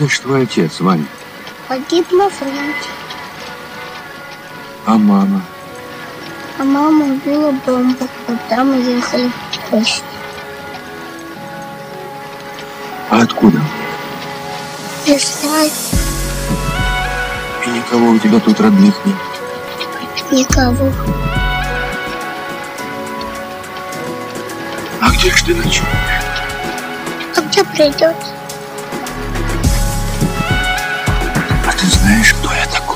Ж твой отец, Ваня? Погиб на фронте. А мама? А мама убила бомбу, когда мы ехали в поезд. А откуда? Не знаю И никого у тебя тут родных нет. никого. А где ж ты ночуешь? А где придется? А ты знаешь, кто я такой?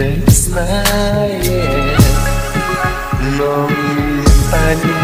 been smiling. Long time.